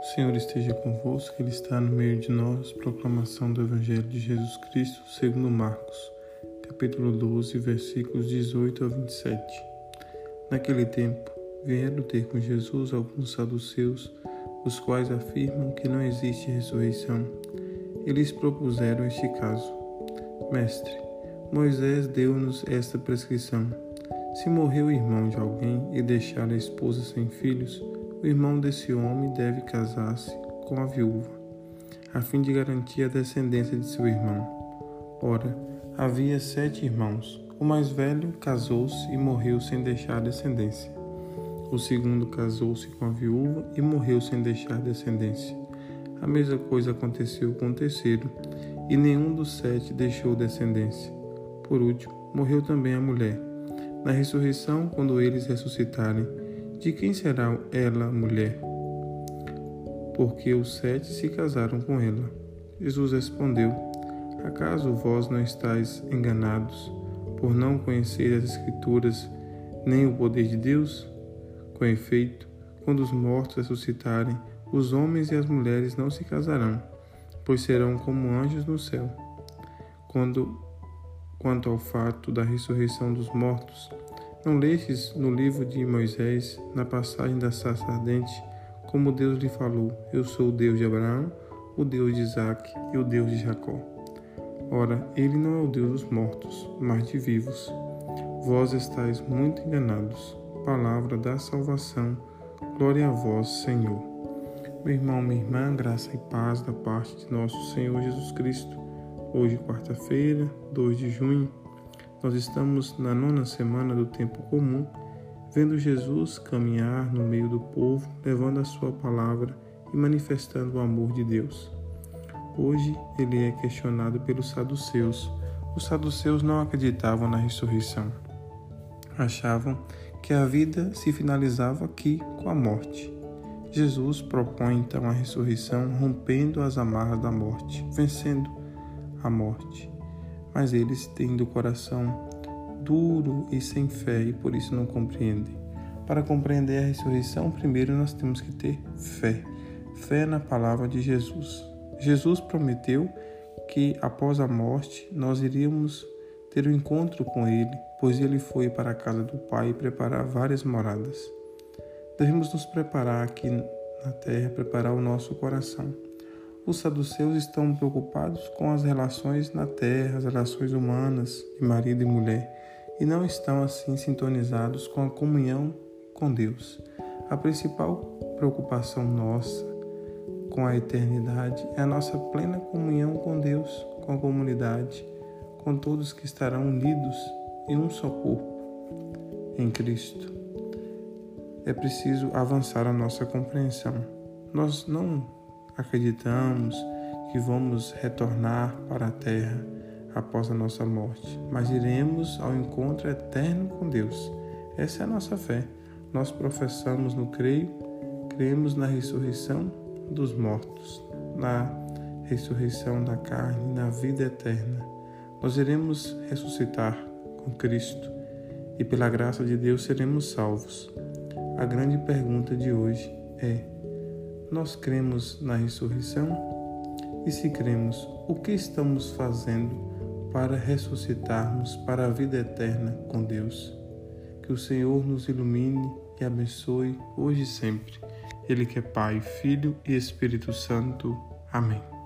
O Senhor esteja convosco, Ele está no meio de nós. Proclamação do Evangelho de Jesus Cristo, segundo Marcos, capítulo 12, versículos 18 a 27. Naquele tempo, vieram ter com Jesus alguns saduceus, os quais afirmam que não existe ressurreição. Eles propuseram este caso: Mestre, Moisés deu-nos esta prescrição. Se morreu o irmão de alguém e deixar a esposa sem filhos, o irmão desse homem deve casar-se com a viúva, a fim de garantir a descendência de seu irmão. Ora, havia sete irmãos. O mais velho casou-se e morreu sem deixar descendência. O segundo casou-se com a viúva e morreu sem deixar descendência. A mesma coisa aconteceu com o terceiro, e nenhum dos sete deixou descendência. Por último, morreu também a mulher. Na ressurreição, quando eles ressuscitarem, de quem será ela mulher? Porque os sete se casaram com ela. Jesus respondeu: Acaso vós não estáis enganados por não conhecer as Escrituras nem o poder de Deus? Com efeito, quando os mortos ressuscitarem, os homens e as mulheres não se casarão, pois serão como anjos no céu. Quando, quanto ao fato da ressurreição dos mortos, não lestes no livro de Moisés, na passagem da sarça ardente, como Deus lhe falou: Eu sou o Deus de Abraão, o Deus de Isaac e o Deus de Jacó. Ora, ele não é o Deus dos mortos, mas de vivos. Vós estáis muito enganados. Palavra da salvação. Glória a vós, Senhor. Meu irmão, minha irmã, graça e paz da parte de nosso Senhor Jesus Cristo. Hoje, quarta-feira, 2 de junho nós estamos na nona semana do tempo comum, vendo Jesus caminhar no meio do povo, levando a sua palavra e manifestando o amor de Deus. Hoje ele é questionado pelos saduceus. Os saduceus não acreditavam na ressurreição. Achavam que a vida se finalizava aqui com a morte. Jesus propõe então a ressurreição, rompendo as amarras da morte, vencendo a morte mas eles têm do coração duro e sem fé e por isso não compreendem. Para compreender a ressurreição, primeiro nós temos que ter fé. Fé na palavra de Jesus. Jesus prometeu que após a morte nós iríamos ter um encontro com Ele, pois Ele foi para a casa do Pai preparar várias moradas. Devemos nos preparar aqui na terra, preparar o nosso coração os saduceus estão preocupados com as relações na terra, as relações humanas de marido e mulher, e não estão assim sintonizados com a comunhão com Deus. A principal preocupação nossa com a eternidade é a nossa plena comunhão com Deus, com a comunidade, com todos que estarão unidos em um só corpo, em Cristo. É preciso avançar a nossa compreensão. Nós não acreditamos que vamos retornar para a terra após a nossa morte, mas iremos ao encontro eterno com Deus. Essa é a nossa fé. Nós professamos no creio, cremos na ressurreição dos mortos, na ressurreição da carne, na vida eterna. Nós iremos ressuscitar com Cristo e pela graça de Deus seremos salvos. A grande pergunta de hoje é: nós cremos na ressurreição? E se cremos, o que estamos fazendo para ressuscitarmos para a vida eterna com Deus? Que o Senhor nos ilumine e abençoe hoje e sempre. Ele que é Pai, Filho e Espírito Santo. Amém.